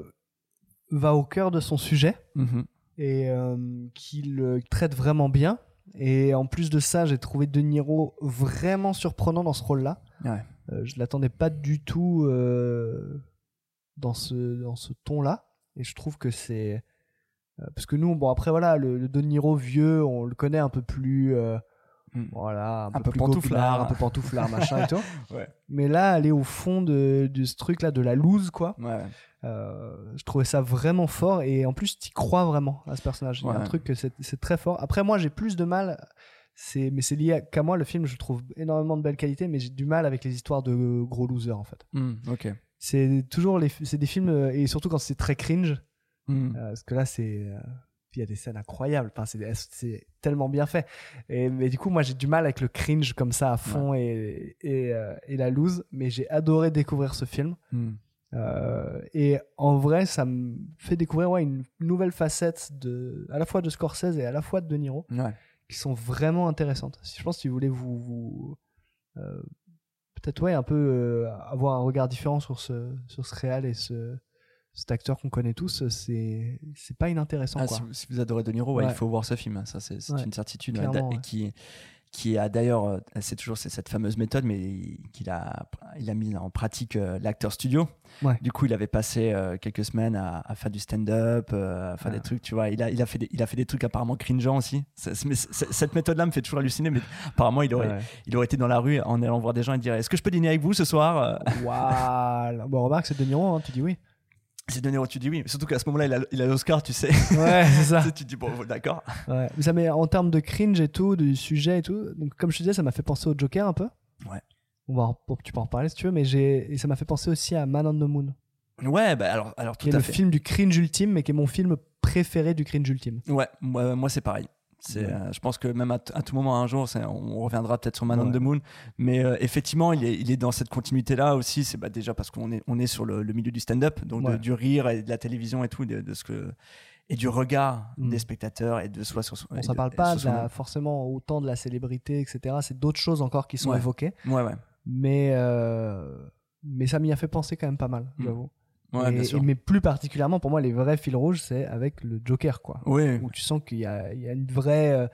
va au cœur de son sujet Mhm. et euh, qui le traite vraiment bien. Et en plus de ça, j'ai trouvé De Niro vraiment surprenant dans ce rôle-là. Ouais. Euh, je l'attendais pas du tout euh, dans ce, dans ce ton-là. Et je trouve que c'est. euh, parce que nous, bon, après, voilà, le, le De Niro vieux, on le connaît un peu plus. Euh, Mm. voilà, un, Un peu plus pantouflard. un peu pantouflard, machin et tout. <laughs> Ouais. Mais là, aller au fond de, de ce truc-là, de la loose, quoi. Ouais. Euh, je trouvais ça vraiment fort et en plus tu crois vraiment à ce personnage. Il y a un Ouais. truc que c'est très fort. Après moi j'ai plus de mal, c'est mais c'est lié à- qu'à moi le film je trouve énormément de belles qualités mais j'ai du mal avec les histoires de gros losers en fait. Mm, ok. C'est toujours les c'est des films euh, et surtout quand c'est très cringe Mm. euh, parce que là c'est puis il y a des scènes incroyables. Enfin c'est tellement bien fait. Et mais du coup moi j'ai du mal avec le cringe comme ça à fond et et, euh, et la loose mais j'ai adoré découvrir ce film. Mm. Euh, et en vrai, ça me fait découvrir ouais, une nouvelle facette de, à la fois de Scorsese et à la fois de De Niro, Ouais. qui sont vraiment intéressantes. Si- Je pense que si vous voulez vous, vous euh, peut-être ouais, un peu euh, avoir un regard différent sur ce, sur ce réal et ce, cet acteur qu'on connaît tous, c'est c'est pas inintéressant. Ah, quoi. si, vous- si vous adorez De Niro, ouais, Ouais. il faut voir ce film. hein, Ça, c'est une certitude. ouais. Et qui, qui a d'ailleurs, euh, c'est toujours cette fameuse méthode, mais qu'il a, il a mis en pratique euh, l'acteur studio. Ouais. Du coup, il avait passé euh, quelques semaines à, à faire du stand-up, euh, à faire Ah. des trucs, tu vois. Il a, il a fait des, il a fait des trucs apparemment cringeants aussi. C- cette méthode-là me fait toujours halluciner, mais apparemment, il aurait, Ouais. il aurait été dans la rue en allant voir des gens et dire Est-ce que je peux dîner avec vous ce soir Waouh Bon, remarque, c'est De Niro, hein, tu dis oui. C'est De Niro, tu dis oui. Surtout qu'à ce moment-là, il a- l'Oscar, tu sais. Ouais, c'est <laughs> ça. tu te dis Bon, d'accord. Ouais. Mais ça met en termes de cringe et tout, du sujet et tout. Donc, comme je te disais, ça m'a fait penser au Joker un peu. Ouais. On va en- tu peux en reparler si tu veux, mais j'ai ça m'a fait penser aussi à Man on the Moon, Ouais, bah alors, alors tout qui est à le fait. film du cringe ultime, mais qui est mon film préféré du cringe ultime. Ouais, moi, moi c'est pareil. C'est, euh, je pense que même à, tout moment, un jour, c'est- on reviendra peut-être sur Man on Ouais. the Moon. Mais euh, effectivement, il est, il est dans cette continuité-là aussi. C'est bah, déjà parce qu'on est, on est sur le, le milieu du stand-up, donc de- du rire et de la télévision et tout, de, de ce que, et du regard Mm. des spectateurs et de soi sur soi. On de- parle pas de la- forcément autant de la célébrité, etc. C'est d'autres choses encore qui sont Ouais. évoquées, Ouais, ouais. mais euh, mais ça m'y a fait penser quand même pas mal, Mm. j'avoue. Ouais, et- mais plus particulièrement pour moi, les vrais fils rouges, c'est avec le Joker, quoi. Oui. Où tu sens qu'il y a, il y a une vraie euh,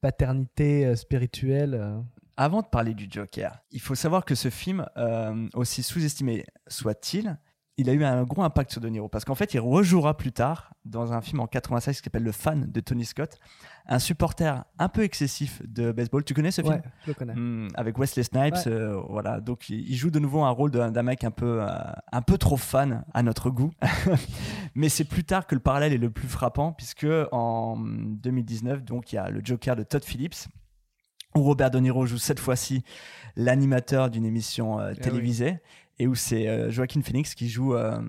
paternité euh, spirituelle. euh. Avant de parler du Joker, il faut savoir que ce film, euh, aussi sous-estimé soit-il, il a eu un gros impact sur De Niro parce qu'en fait, il rejouera plus tard dans un film en 96 qui s'appelle Le Fan de Tony Scott, un supporter un peu excessif de baseball. Tu connais ce film? Ouais, je le connais. Hmm, avec Wesley Snipes, Ouais. euh, voilà. Donc il joue de nouveau un rôle d'un mec un peu, euh, un peu trop fan à notre goût. <laughs> Mais c'est plus tard que le parallèle est le plus frappant puisque en 2019, donc il y a le Joker de Todd Phillips où Robert De Niro joue cette fois-ci l'animateur d'une émission euh, Eh oui. Et où c'est euh, Joaquin Phoenix qui joue euh,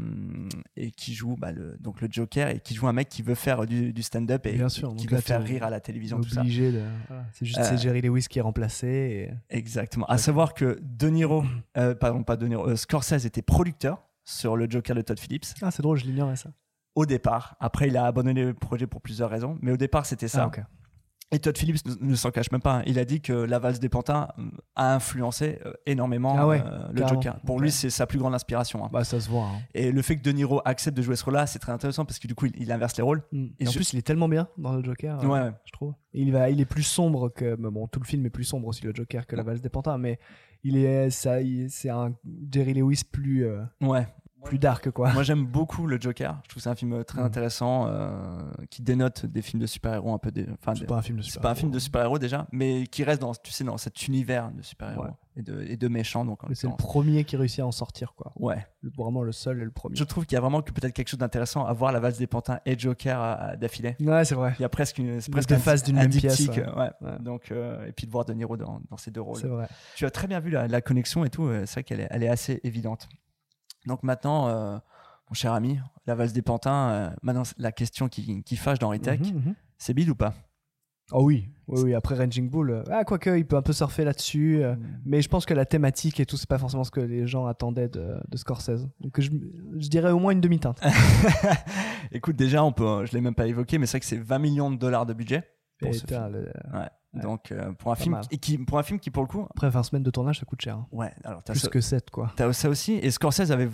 et qui joue bah, le, donc le Joker et qui joue un mec qui veut faire du, du stand-up et Bien sûr, qui veut faire rire à la télévision tout ça. Obligé de. voilà. C'est juste Euh, c'est Jerry Lewis qui est remplacé. et- Exactement. À savoir que De Niro, pardon, pas De Niro, Scorsese était producteur sur le Joker de Todd Phillips Ah, c'est drôle, je l'ignorais ça. au départ. Après, il a abandonné le projet pour plusieurs raisons, mais au départ, c'était ça. Ah. Et Todd Phillips ne, s'en cache même pas. hein. Il a dit que La valse des pantins euh, a influencé euh, énormément Ah ouais, euh, le. Joker. Pour lui, c'est sa plus grande inspiration. hein. Bah, ça se voit. hein. Et le fait que De Niro accepte de jouer ce rôle-là, c'est très intéressant parce que du coup, il, il inverse les rôles. Mm. Et Et en je- plus, il est tellement bien dans le Joker, euh, Ouais, je trouve. Il, va, il est plus sombre que. Bon, tout le film est plus sombre aussi, le Joker, que la valse des pantins, mais il est, ça, c'est un Jerry Lewis plus, euh, Ouais. Plus dark, quoi. Moi, j'aime beaucoup le Joker. Je trouve c'est un film très Mm. intéressant euh, qui dénote des films de super-héros un peu. Des, C'est des- pas un film de c'est pas un film de super-héros déjà, mais qui reste dans, tu sais, dans cet univers de super-héros Ouais. et, de, et de méchants. Donc, C'est le premier qui réussit à en sortir, quoi. Ouais. Le- Vraiment le seul et le premier. Je trouve qu'il y a vraiment que peut-être quelque chose d'intéressant à voir la valse des pantins et Joker à- à- d'affilée. Ouais, c'est vrai. Il y a presque une, c'est presque deux faces d'une un même pièce, diptyque, ouais. ouais. Ouais. Donc, euh, et puis de voir De Niro dans, dans ces deux rôles. C'est vrai. Tu as très bien vu la, la connexion et tout. euh, C'est vrai qu'elle est, elle est assez évidente. Donc maintenant, euh, mon cher ami, la valse des pantins, euh, maintenant la question qui, qui fâche dans Retech, Mhm, mhm. c'est bide ou pas? Oh oui, oui, oui. Après Ranging Bull, euh, ah, quoique, il peut un peu surfer là-dessus. euh, mais je pense que la thématique et tout, c'est pas forcément ce que les gens attendaient de, de Scorsese. Donc je, je dirais au moins une demi-teinte. <laughs> Écoute, déjà, on peut, je l'ai même pas évoqué, mais c'est vrai que c'est 20 millions de dollars de budget pour ce film. le- Ouais. Donc euh, pour un Pas film mal. qui, qui- pour un film qui pour le coup, Après 20 semaines de tournage, ça coûte cher. hein. ouais. Alors t'as Plus ça, que 7, quoi. t'as ça aussi. Et Scorsese avait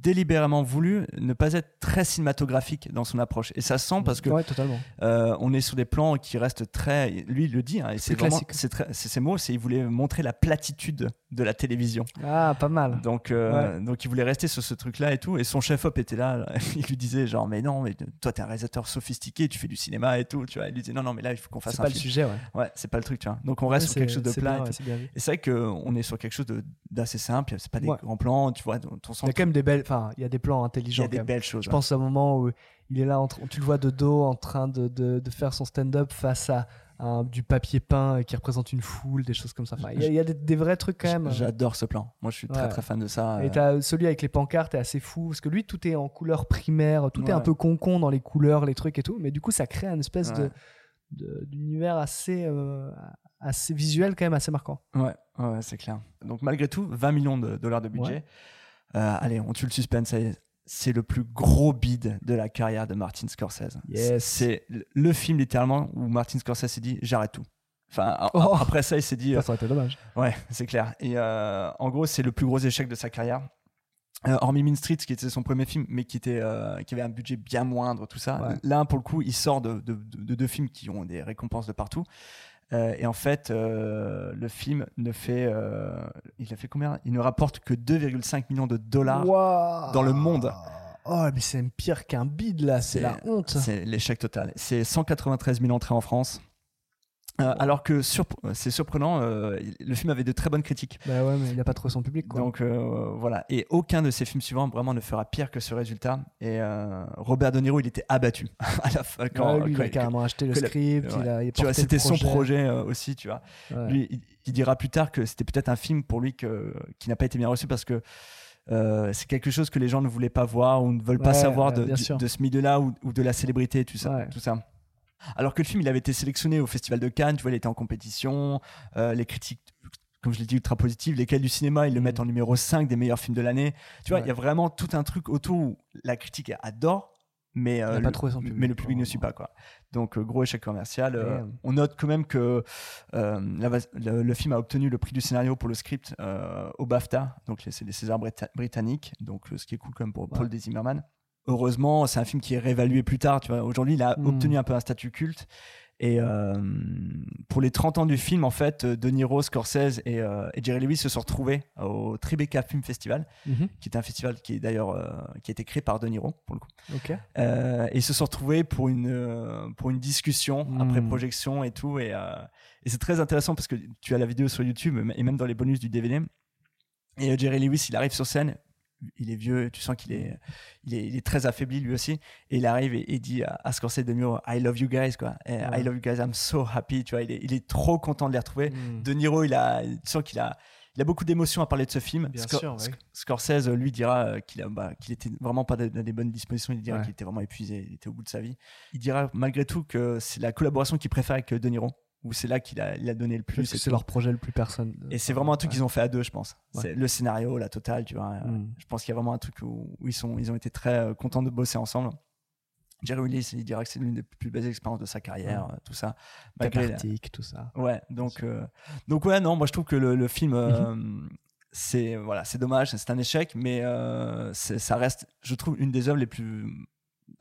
délibérément voulu ne pas être très cinématographique dans son approche. Et ça se sent parce que Ouais, totalement. Euh, on est sur des plans qui restent très. Lui, il le dit, hein, et c'est vraiment. classique. C'est ses mots, c'est il voulait montrer la platitude de la télévision. Ah, pas mal. Donc, euh, donc il voulait rester sur ce truc-là et tout. Et son chef-op était là. <laughs> Il lui disait genre, mais non, mais toi, t'es un réalisateur sophistiqué, tu fais du cinéma et tout. Tu vois, il lui disait non, non, mais là, il faut qu'on fasse C'est un pas le sujet, ouais. Ouais, c'est pas le truc, tu vois. Donc on reste Ouais, sur quelque chose de plat. bien, et ouais, c'est vrai qu'on est sur quelque chose d'assez simple. C'est pas des grands plans, tu vois. Ton Il y a quand même des belles. Enfin, il y a des plans il y intelligents. a quand des même. belles choses. Je pense à un moment où il est là, tu le vois de dos en train de, de, de faire son stand-up face à un- du papier peint qui représente une foule, des choses comme ça. Il y a, il y a des, des vrais trucs quand même. J'adore ce plan. Moi, je suis très Ouais. très fan de ça. Et euh, t'as celui avec les pancartes est assez fou parce que lui tout est en couleur primaire, tout est un peu concon dans les couleurs, les trucs et tout, mais du coup ça crée une espèce Ouais. de- d'univers assez euh, assez visuel quand même assez marquant. Ouais, ouais, c'est clair. Donc malgré tout, 20 millions de dollars de budget. Ouais. Euh, allez, on tue le suspense. C'est le plus gros bid de la carrière de Martin Scorsese. Yes. C'est le- film littéralement où Martin Scorsese s'est dit j'arrête tout. Enfin, Oh. après ça, il s'est dit Ça, ça aurait été dommage. ouais, c'est clair. Et euh, en gros, c'est le plus gros échec de sa carrière. Euh, hormis Mean Street, qui était son premier film, mais qui, était, euh, qui avait un budget bien moindre, tout ça. Ouais. Là, pour le coup, il sort de, de- de- de deux films qui ont des récompenses de partout. Euh, et en fait, euh, le film ne fait. euh, il a fait combien? Il ne rapporte que 2,5 millions de dollars. Dans le monde. Oh mais c'est pire qu'un bide là, c'est la honte. C'est l'échec total. C'est 193 000 entrées en France. Euh, alors que surp- c'est surprenant, euh, le film avait de très bonnes critiques. Bah ouais, mais il n'a pas trouvé son public. Quoi. Donc euh, voilà, et aucun de ses films suivants vraiment ne fera pire que ce résultat. Et Robert De Niro, il était abattu <laughs> à la fin quand, Ouais, lui, il a carrément acheté le que la- script, il a- il tu vois, c'était son projet. aussi, tu vois. Ouais. Lui, il, il dira plus tard que c'était peut-être un film pour lui que, qui n'a pas été bien reçu parce que euh, c'est quelque chose que les gens ne voulaient pas voir ou ne veulent pas savoir ouais, de, ce milieu-là ou, ou de la célébrité, tout ça, Ouais. tout ça. Alors que le film, il avait été sélectionné au Festival de Cannes, tu vois, il était en compétition, euh, les critiques, comme je l'ai dit, ultra positives, les cahiers du cinéma, ils le mettent en numéro 5 des meilleurs films de l'année. Tu vois, il Mm. Ouais. y a vraiment tout un truc autour où la critique adore, mais, euh, pas le, trouvé son public, mais le public ne suit pas. Quoi. Donc, euh, gros échec commercial. euh, on note quand même que euh, la- le, le film a obtenu le prix du scénario pour le script euh, au BAFTA, donc c'est les Césars brita- britanniques, donc euh, ce qui est cool quand même pour Paul D. Zimmerman. Heureusement, c'est un film qui est réévalué plus tard. Tu vois, aujourd'hui, il a Mm. obtenu un peu un statut culte. Et euh, pour les 30 ans du film, en fait, De Niro, Scorsese et, euh, et Jerry Lewis se sont retrouvés au Tribeca Film Festival, Mhm. qui est un festival qui est d'ailleurs euh, qui a été créé par De Niro pour le coup. Et ils se sont retrouvés pour une pour une discussion Mm. après projection et tout. Et, et c'est très intéressant parce que tu as la vidéo sur YouTube et même dans les bonus du DVD. Et Jerry Lewis, il arrive sur scène. Il est vieux, tu sens qu'il est, il est, il est très affaibli lui aussi. Et il arrive et, et dit à, à Scorsese de Niro, I love you guys, quoi. Ouais. I love you guys, I'm so happy. Tu vois, il est, il est trop content de les retrouver. Mm. De Niro, il a, tu sens qu'il a, il a beaucoup d'émotions à parler de ce film. Bien Scor- sûr, ouais. Sc- Scorsese, lui, dira euh, qu'il bah, qu'il était vraiment pas dans des bonnes dispositions. Il dira Ouais. qu'il était vraiment épuisé, il était au bout de sa vie. Il dira malgré tout que c'est la collaboration qu'il préfère avec euh, De Niro, où c'est là qu'il a, il a donné le plus. C'est leur projet le plus personne. Et c'est vraiment un truc Ouais. qu'ils ont fait à deux, je pense. Ouais. C'est le scénario, la totale, tu vois. Mm. Je pense qu'il y a vraiment un truc où, où ils, sont, ils ont été très euh, contents de bosser ensemble. Jerry Willis, il dira que c'est l'une des plus belles expériences de sa carrière, Ouais. euh, tout ça. Cathartique, tout ça. Ouais, donc, euh, donc ouais, non, moi je trouve que le, le film, euh, c'est voilà, c'est dommage, c'est un échec, mais euh, ça reste, je trouve, une des œuvres les plus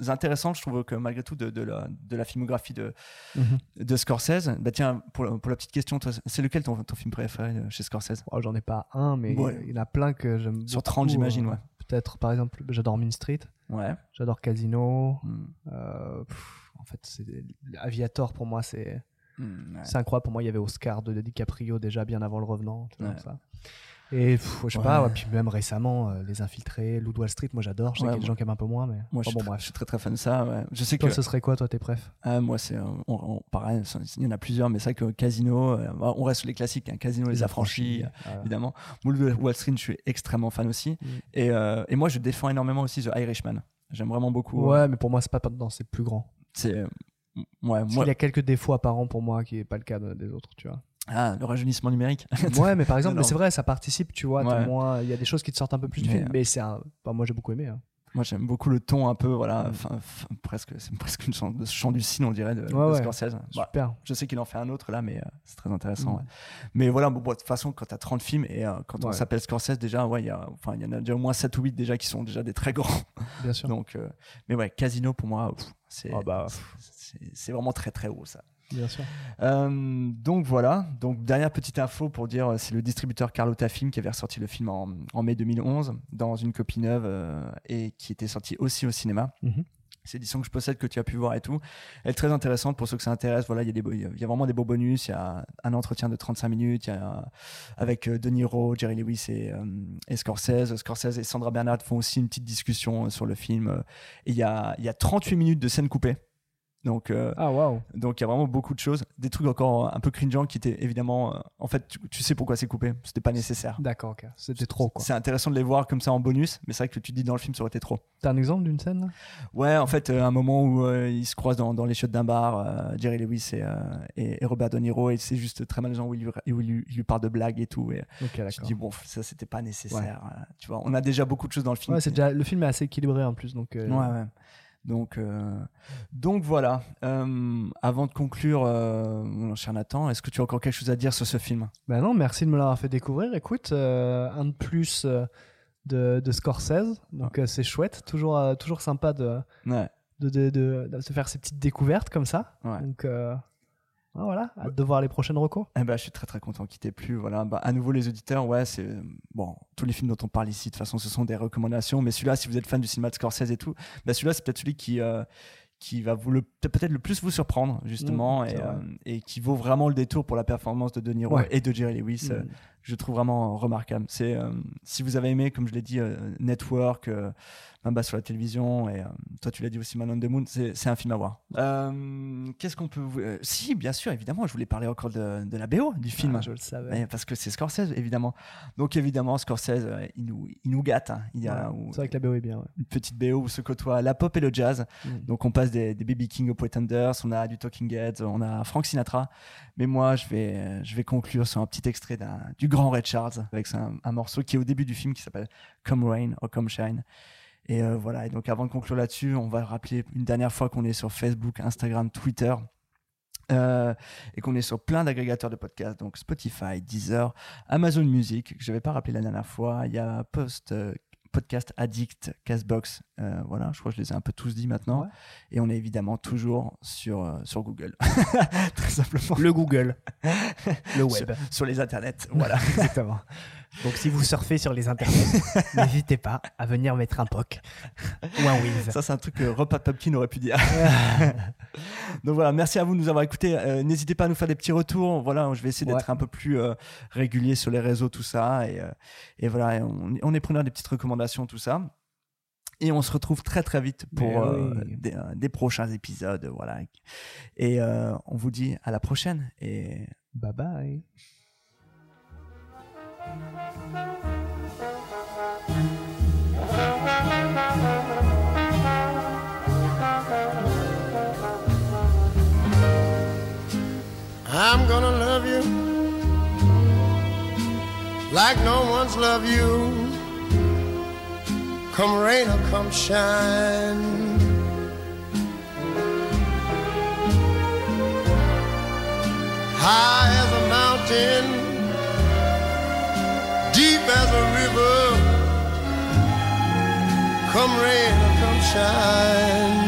intéressantes, je trouve que malgré tout, de, de la, de la filmographie de, Mhm. de Scorsese. Bah tiens, pour, la- pour la petite question, c'est lequel ton, ton film préféré chez Scorsese? Oh, J'en ai pas un, mais Ouais. il y en a plein que j'aime. Sur beaucoup, 30, j'imagine, euh, ouais. Peut-être, par exemple, j'adore Mean Street. Ouais. J'adore Casino. Mm. Euh, pff, en fait, Aviator pour moi, c'est Mm, ouais. c'est incroyable. Pour moi, il y avait Oscar de DiCaprio déjà bien avant Le Revenant. tu vois, Ouais. ça. Et pff, je sais Ouais. pas, ouais, puis même récemment, euh, Les Infiltrés, Loup de Wall Street, moi j'adore. Je sais Ouais, qu'il y a des gens qui aiment un peu moins, mais Moi, je, Enfin, suis bon, bref. je suis très très fan de ça. Je sais Toi, que ce serait quoi, toi, tes préf? Ah, moi, c'est. euh, on- on- pareil, il y en a plusieurs, mais c'est vrai que Casino, euh, on reste sur les classiques. hein, Casino, Les, Les Affranchis, évidemment. Wolf de Wall Street, je suis extrêmement fan aussi. Mm. Et, et moi, je défends énormément aussi The Irishman. J'aime vraiment beaucoup. Ouais, mais pour moi, c'est pas dans ses plus grands. c'est. Ouais, Parce moi. qu'il y a quelques défauts apparents pour moi qui n'est pas le cas de- des autres, tu vois. Ah, le rajeunissement numérique. <laughs> ouais, mais par exemple, mais c'est vrai, ça participe, tu vois. Ouais. moins- Il y a des choses qui te sortent un peu plus du Mais, film, euh, mais c'est un. enfin, moi, j'ai beaucoup aimé. hein. Moi, j'aime beaucoup le ton un peu, voilà, Mm. fin- fin- presque, c'est <laughs> presque une chant, de chant du cygne, on dirait, de, Ouais, de ouais. Scorsese. Bah, Super. je sais qu'il en fait un autre là, mais euh, c'est très intéressant. Mm. Mais voilà, bon, bon, de toute façon, quand tu as 30 films et euh, quand on s'appelle Scorsese, déjà, ouais, il y, enfin, y en a déjà au moins 7 ou 8 déjà qui sont déjà des très grands. <laughs> Bien sûr. Donc, euh, mais ouais, Casino pour moi, c'est Ah bah, c'est- c'est vraiment très très haut ça. Bien sûr. Euh, donc voilà, donc dernière petite info pour dire, euh, c'est le distributeur Carlotta Film qui avait ressorti le film en, en mai 2011 dans une copie neuve euh, et qui était sorti aussi au cinéma. Mhm. C'est l'édition que je possède, que tu as pu voir et tout. Elle est très intéressante pour ceux que ça intéresse. Voilà, il y, a des beaux- il y a vraiment des beaux bonus. Il y a un entretien de 35 minutes il y a, avec De Niro, Jerry Lewis et, euh, et Scorsese. Scorsese et Sandra Bernard font aussi une petite discussion sur le film. Et il y a, il y a 38 minutes de scènes coupées. Donc, euh, Ah, waouh. donc il y a vraiment beaucoup de choses, des trucs encore un peu cringeants qui étaient évidemment, euh, en fait, tu, tu sais pourquoi c'est coupé, c'était pas nécessaire. D'accord, ok. C'était trop, quoi. C'est intéressant de les voir comme ça en bonus, mais c'est vrai que tu te dis dans le film ça aurait été trop. T'as un exemple d'une scène là? Ouais, en fait, euh, un moment où ils se croisent dans, dans les chiottes d'un bar, Jerry Lewis et, et, et Robert De Niro, et c'est juste très malaisant où il lui, où il lui, il lui parle de blagues et tout. Et Ok, tu te dis bon, ça c'était pas nécessaire. tu vois, on a déjà beaucoup de choses dans le film. Ouais, c'est déjà... le film est assez équilibré en plus, donc. Ouais, ouais. Donc, euh, donc voilà. Euh, avant de conclure, euh, mon cher Nathan, est-ce que tu as encore quelque chose à dire sur ce film? Bah non, merci de me l'avoir fait découvrir. Écoute, un de plus de, de Scorsese, donc euh, c'est chouette. Toujours, euh, toujours sympa de, Ouais. de, de, de- de se faire ces petites découvertes comme ça. Ouais. Donc euh, ah, voilà, hâte de voir les prochaines recos. Eh ben, je suis très très content qu'il t'ait plu. Voilà. Bah, à nouveau les auditeurs, ouais, c'est bon. Tous les films dont on parle ici, de toute façon, ce sont des recommandations. Mais celui-là, si vous êtes fan du cinéma de Scorsese et tout, bah, celui-là, c'est peut-être celui qui euh, qui va vous le peut-être le plus vous surprendre justement Mmh, et, euh, et qui vaut vraiment le détour pour la performance de De Niro Ouais. et de Jerry Lewis. Mmh. euh, je trouve vraiment remarquable. C'est si vous avez aimé, comme je l'ai dit, Network, euh, Mamba sur la télévision et euh, toi tu l'as dit aussi, Man on the Moon, c'est c'est un film à voir. Euh, Qu'est-ce qu'on peut euh, si, bien sûr, évidemment, je voulais parler encore de, de la BO du film. Ah, je le savais. Parce que c'est Scorsese, évidemment. Donc évidemment, Scorsese, euh, il nous, il nous gâte. hein. Il y a Ouais, où- C'est vrai que la BO est bien. ouais. une petite BO où se côtoient la pop et le jazz. Donc on passe des, des Baby King aux Pretenders, on a du Talking Heads, on a Frank Sinatra. Mais moi, je vais, je vais conclure sur un petit extrait d'un- du grand Ray Charles avec un, un morceau qui est au début du film qui s'appelle Come Rain or Come Shine. Et euh, voilà. Et donc avant de conclure là-dessus, on va rappeler une dernière fois qu'on est sur Facebook, Instagram, Twitter. euh, et qu'on est sur plein d'agrégateurs de podcasts, donc Spotify, Deezer, Amazon Music, que je n'avais pas rappelé la dernière fois. Il y a Post, euh, Podcast Addict, Castbox. euh, voilà, je crois que je les ai un peu tous dit maintenant. Ouais. Et on est évidemment toujours sur, sur Google. <laughs> Très simplement. Le Google. <laughs> Le Sur, web. sur les internets. Voilà. <laughs> Exactement. Donc si vous surfez sur les internets, <laughs> n'hésitez pas à venir mettre un POC ou un Wiz. Ça, c'est un truc que de Pumpkin aurait pu dire. <laughs> Donc voilà, merci à vous de nous avoir écoutés. Euh, N'hésitez pas à nous faire des petits retours. Voilà, je vais essayer d'être Ouais. un peu plus euh, régulier sur les réseaux, tout ça. Et, euh, et voilà, et on, on est preneur des petites recommandations, tout ça. Et on se retrouve très très vite pour oui. des, des prochains épisodes. Voilà. Et on vous dit à la prochaine. Et Bye bye. I'm gonna love you like no one's loved you. Come rain or come shine. High as a mountain, deep as a river. Come rain or come shine.